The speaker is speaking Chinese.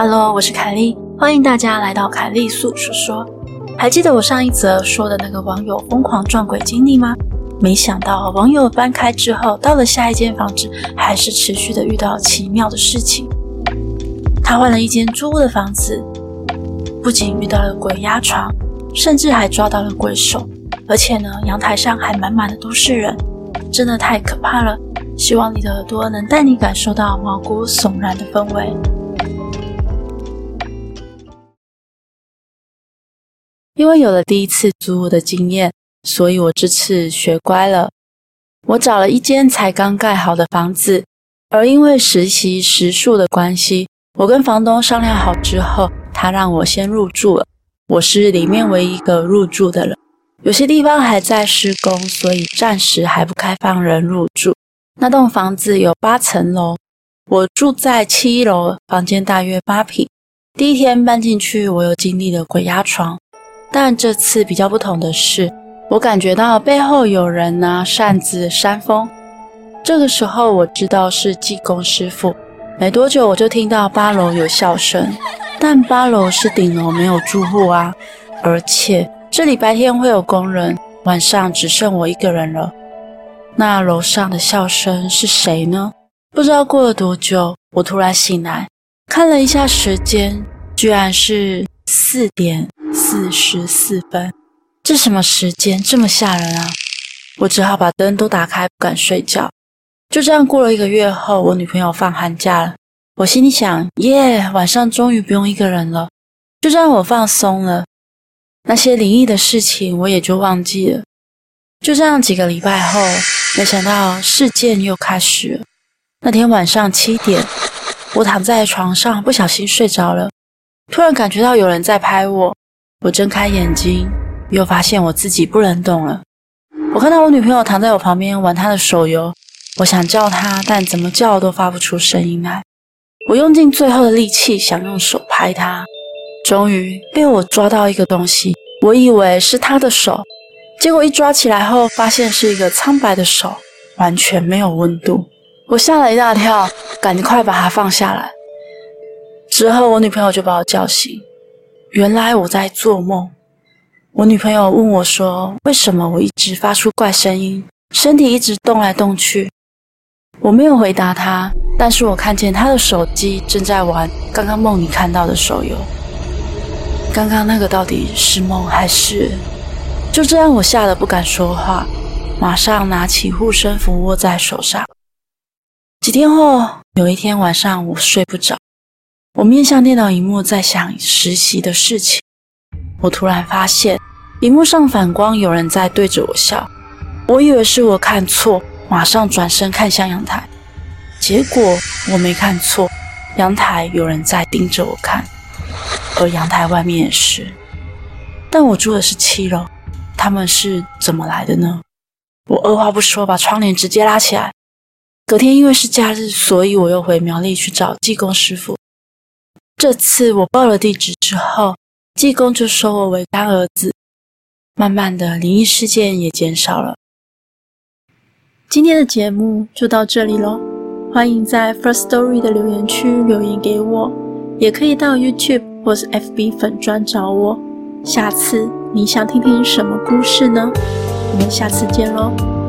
哈喽我是凯莉，欢迎大家来到凯莉粟说说。还记得我上一则说的那个网友疯狂撞鬼经历吗？没想到网友搬开之后，到了下一间房子，还是持续的遇到奇妙的事情。他换了一间租屋的房子，不仅遇到了鬼压床，甚至还抓到了鬼手，而且呢，阳台上还满满的都是人，真的太可怕了。希望你的耳朵能带你感受到毛骨悚然的氛围。因为有了第一次租屋的经验，所以我这次学乖了。我找了一间才刚盖好的房子，而因为实习时数的关系，我跟房东商量好之后，他让我先入住了。我是里面唯一一个入住的人，有些地方还在施工，所以暂时还不开放人入住。那栋房子有八层楼，我住在七楼，房间大约八平。第一天搬进去，我又经历了鬼压床。但这次比较不同的是，我感觉到背后有人拿扇子扇风。这个时候我知道是技工师傅。没多久我就听到八楼有笑声，但八楼是顶楼，没有住户啊。而且这里白天会有工人，晚上只剩我一个人了。那楼上的笑声是谁呢？不知道过了多久，我突然醒来，看了一下时间，居然是四点。四十四分，这什么时间这么吓人啊！我只好把灯都打开，不敢睡觉。就这样过了一个月后，我女朋友放寒假了。我心里想，耶，晚上终于不用一个人了。就这样，我放松了，那些灵异的事情我也就忘记了。就这样几个礼拜后，没想到事件又开始了。那天晚上七点，我躺在床上，不小心睡着了，突然感觉到有人在拍我。我睁开眼睛，又发现我自己不能动了。我看到我女朋友躺在我旁边玩她的手游，我想叫她，但怎么叫都发不出声音来。我用尽最后的力气想用手拍她，终于被我抓到一个东西。我以为是她的手，结果一抓起来后，发现是一个苍白的手，完全没有温度。我吓了一大跳，赶快把它放下来。之后我女朋友就把我叫醒。原来我在做梦。我女朋友问我说：“为什么我一直发出怪声音，身体一直动来动去？”我没有回答她，但是我看见她的手机正在玩刚刚梦里看到的手游。刚刚那个到底是梦还是……就这样，我吓得不敢说话，马上拿起护身符握在手上。几天后，有一天晚上，我睡不着。我面向电脑荧幕在想实习的事情，我突然发现荧幕上反光，有人在对着我笑。我以为是我看错，马上转身看向阳台，结果我没看错，阳台有人在盯着我看，而阳台外面也是。但我住的是七楼，他们是怎么来的呢？我二话不说，把窗帘直接拉起来。隔天因为是假日，所以我又回苗栗去找技工师傅。这次我报了地址之后，技工就收我为干儿子。慢慢的，灵异事件也减少了。今天的节目就到这里喽，欢迎在 First Story 的留言区留言给我，也可以到 YouTube 或是 FB 粉专找我。下次你想听听什么故事呢？我们下次见喽。